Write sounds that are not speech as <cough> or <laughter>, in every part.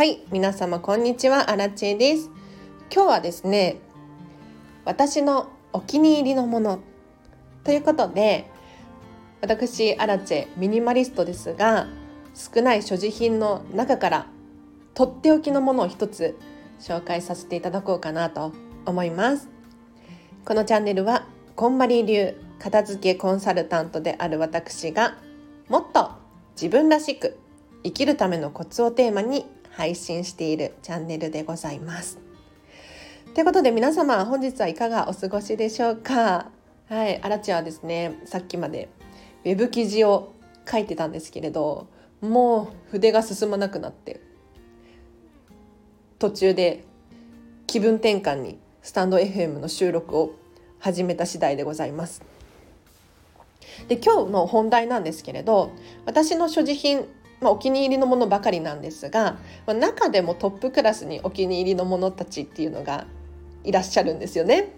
はい皆様こんにちは。アラチェです。今日はですね私のお気に入りのもの。ということで私アラチェミニマリストですが少ない所持品の中からとっておきのものを一つ紹介させていただこうかなと思います。このチャンネルはこんまり流片付けコンサルタントである私がもっと自分らしく生きるためのコツをテーマに配信しているチャンネルでございます。ということで皆様本日はいかがお過ごしでしょうか？はい、あらちはですねさっきまでウェブ記事を書いてたんですけれどもう筆が進まなくなって途中で気分転換にスタンド FM の収録を始めた次第でございます。で今日の本題なんですけれど私の所持品まあ、お気に入りのものばかりなんですが、まあ、中でもトップクラスにお気に入りのものたちっていうのがいらっしゃるんですよね。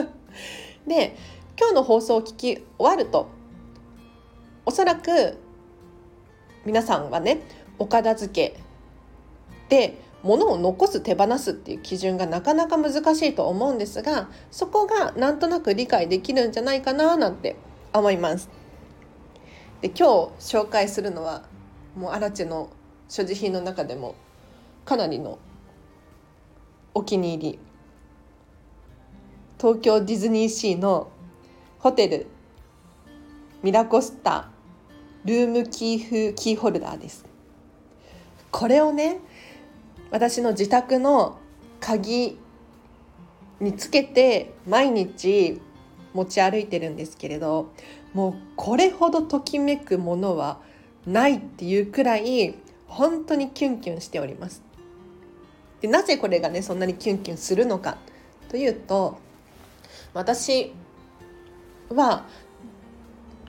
<laughs> で今日の放送を聞き終わるとおそらく皆さんはねお片付けで物を残す手放すっていう基準がなかなか難しいと思うんですがそこがなんとなく理解できるんじゃないかななんて思います。で今日紹介するのはもうアラチェの所持品の中でもかなりのお気に入り東京ディズニーシーのホテルミラコスタルームキーフキーホルダーです。これをね私の自宅の鍵につけて毎日持ち歩いてるんですけれどもうこれほどときめくものはないっていうくらい本当にキュンキュンしております。でなぜこれがねそんなにキュンキュンするのかというと私は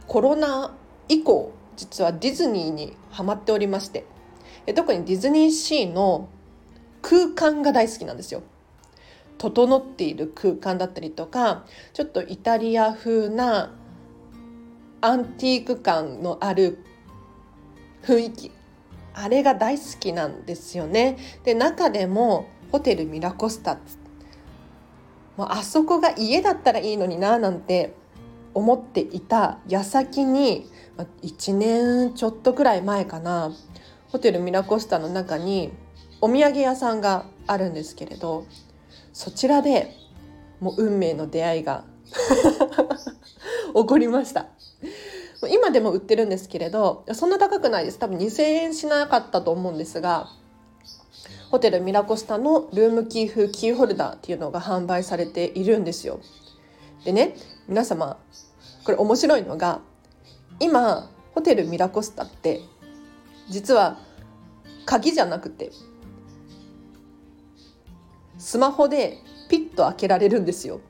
コロナ以降実はディズニーにハマっておりまして特にディズニーシーの空間が大好きなんですよ。整っている空間だったりとかちょっとイタリア風なアンティーク感のある雰囲気あれが大好きなんですよね。で中でもホテルミラコスタもうあそこが家だったらいいのにななんて思っていた矢先に1年ちょっとくらい前かなホテルミラコスタの中にお土産屋さんがあるんですけれどそちらでもう運命の出会いが <laughs> 起こりました。今でも売ってるんですけれどそんな高くないです多分2,000円しなかったと思うんですがホテルミラコスタのルームキー風キーホルダーっていうのが販売されているんですよ。でね皆様これ面白いのが今ホテルミラコスタって実は鍵じゃなくてスマホでピッと開けられるんですよ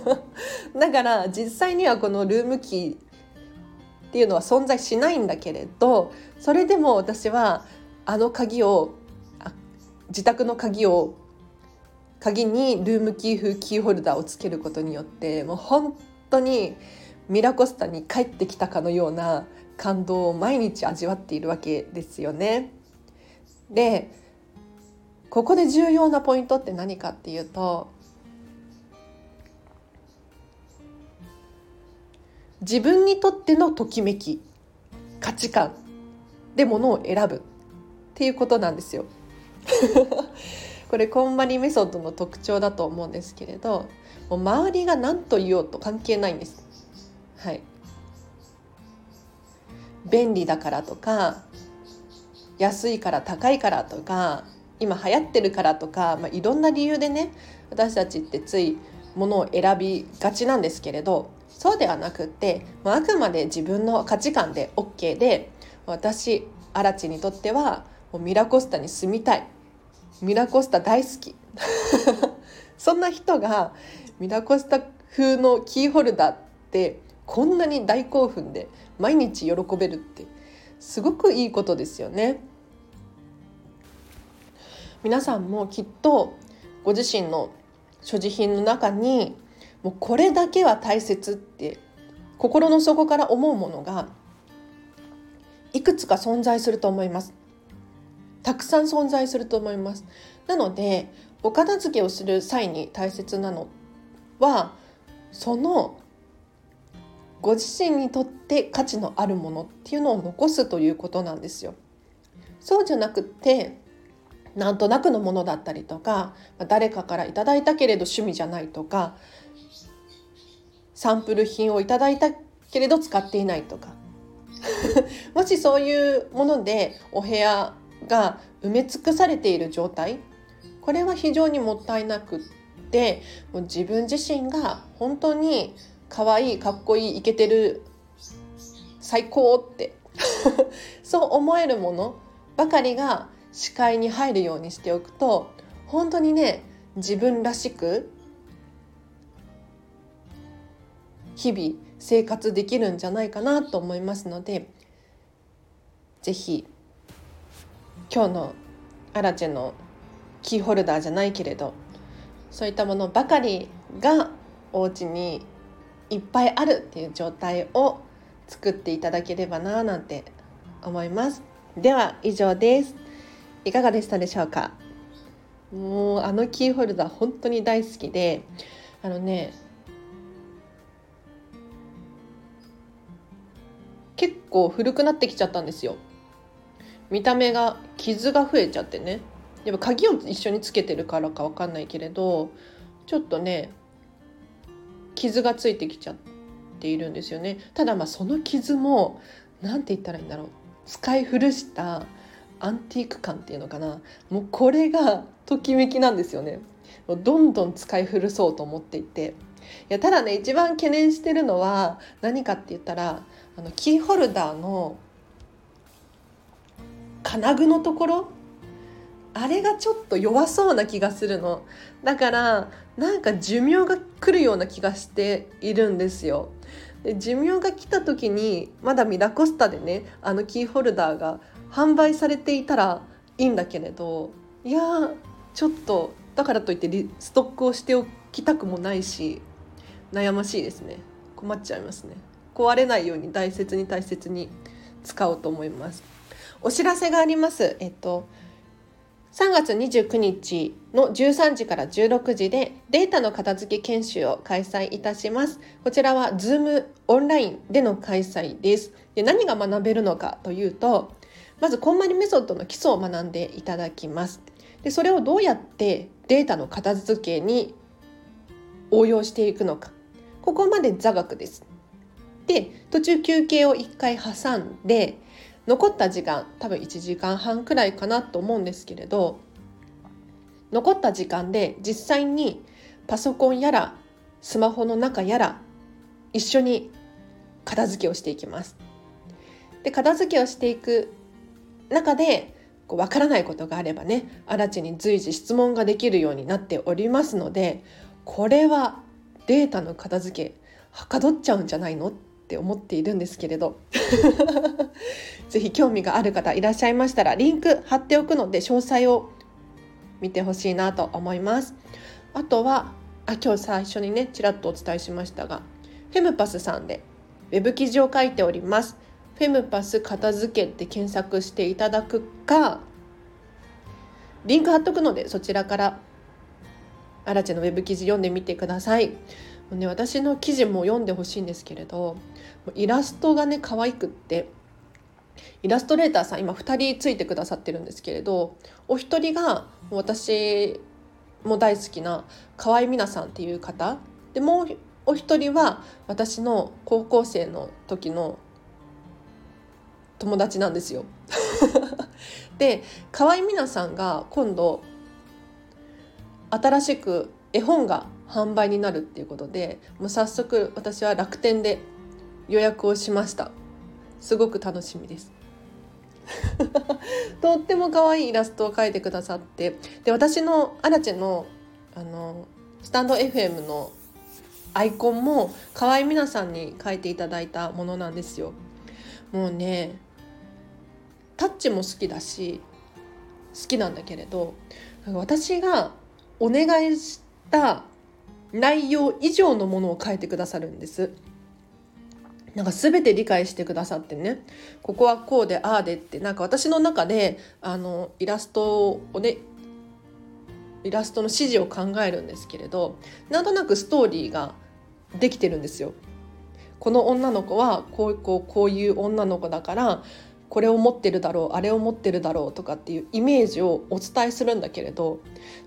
<laughs> だから実際にはこのルームキーっていうのは存在しないんだけれどそれでも私はあの鍵を自宅の鍵を鍵にルームキー風キーホルダーをつけることによってもう本当にミラコスタに帰ってきたかのような感動を毎日味わっているわけですよね。でここで重要なポイントって何かっていうと自分にとってのときめき価値観でものを選ぶっていうことなんですよ。<laughs> これこんまりメソッドの特徴だと思うんですけれどもう周りが何と言おうと関係ないんです。はい、便利だからとか安いから高いからとか今流行ってるからとか、まあ、いろんな理由でね私たちってついものを選びがちなんですけれどそうではなくってあくまで自分の価値観で OK で私アラチにとってはもうミラコスタに住みたいミラコスタ大好き <laughs> そんな人がミラコスタ風のキーホルダーってこんなに大興奮で毎日喜べるってすごくいいことですよね。皆さんもきっとご自身の所持品の中にもうこれだけは大切って心の底から思うものがいくつか存在すると思います。たくさん存在すると思いますなのでお片付けをする際に大切なのはそのご自身にとって価値のあるものっていうのを残すということなんですよ。そうじゃなくてなんとなくのものだったりとか誰かからいただいたけれど趣味じゃないとかサンプル品をいただいたけれど使っていないとか。<laughs> もしそういうものでお部屋が埋め尽くされている状態これは非常にもったいなくってもう自分自身が本当に可愛いかっこいいイケてる最高って。<laughs> そう思えるものばかりが視界に入るようにしておくと本当にね自分らしく日々生活できるんじゃないかなと思いますので是非今日のアラチェのキーホルダーじゃないけれどそういったものばかりがお家にいっぱいあるっていう状態を作っていただければななんて思います。では以上です。いかがでしたでしょうか？もうあのキーホルダー本当に大好きであのね結構古くなってきちゃったんですよ。見た目が傷が増えちゃってね。やっぱ鍵を一緒につけてるからか分かんないけれどちょっとね傷がついてきちゃっているんですよね。ただまあその傷も何て言ったらいいんだろう。使い古したアンティーク感っていうのかな。もうこれがときめきなんですよね。どんどん使い古そうと思っていて。いやただね一番懸念してるのは何かって言ったらあのキーホルダーの金具のところ？あれがちょっと弱そうな気がするの。だからなんか寿命が来るような気がしているんですよ。で寿命が来た時にまだミラコスタでねあのキーホルダーが販売されていたらいいんだけれどいやちょっとだからといってリストックをしておきたくもないし悩ましいですね困っちゃいますね壊れないように大切に大切に使おうと思いますお知らせがありますえっと3月29日の13時から16時でデータの片付け研修を開催いたします。こちらは Zoom オンラインでの開催です。で何が学べるのかというと、まずこんまりメソッドの基礎を学んでいただきます。でそれをどうやってデータの片付けに応用していくのか。ここまで座学です。で途中休憩を1回挟んで残った時間多分1時間半くらいかなと思うんですけれど残った時間で実際にパソコンやらスマホの中やら一緒に片付けをしていきます。で片付けをしていく中でこう分からないことがあればね新地に随時質問ができるようになっておりますのでこれはデータの片付けはかどっちゃうんじゃないのって思っているんですけれど <laughs> 是非興味がある方いらっしゃいましたらリンク貼っておくので詳細を見てほしいなと思います。あとはあ今日最初にねちらっとお伝えしましたがフェムパスさんでウェブ記事を書いております。フェムパス片付けって検索していただくかリンク貼っとくのでそちらからアラチェのウェブ記事読んでみてください。もうね、私の記事も読んでほしいんですけれどイラストがね可愛くってイラストレーターさん今2人ついてくださってるんですけれどお一人が私も大好きな河合美奈さんっていう方でもうお一人は私の高校生の時の友達なんですよ。<laughs> で河合美奈さんが今度新しく絵本が販売になるっていうことでもう早速私は楽天で予約をしました。すごく楽しみです。<laughs> とっても可愛いイラストを描いてくださってで私のアラチェのあのスタンド FM のアイコンも河合美奈さんに描いていただいたものなんですよ。もうねタッチも好きだし好きなんだけれどなんか私がお願いした内容以上のものを書いてくださるんです。なんか全て理解してくださってねここはこうでああでってなんか私の中であのイラストをねイラストの指示を考えるんですけれどなんとなくストーリーができてるんですよ。この女の子はこうこうこういう女の子だからこれを持ってるだろうあれを持ってるだろうとかっていうイメージをお伝えするんだけれど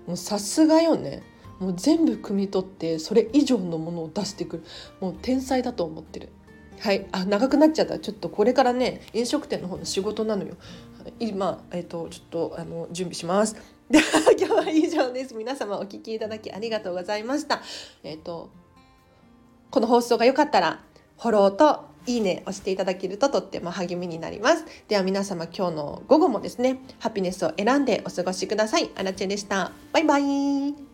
もうさすがよね。もう全部汲み取ってそれ以上のものを出してくる。もう天才だと思ってる。はい、あ長くなっちゃった。ちょっとこれからね飲食店の方の仕事なのよ。今、えーと、ちょっとあの準備します。で <laughs> は今日は以上です。皆様お聞きいただきありがとうございました。えっ、ー、とこの放送が良かったらフォローといいね押していただけるととっても励みになります。では皆様今日の午後もですねハピネスを選んでお過ごしください。アラチェでした。バイバイ。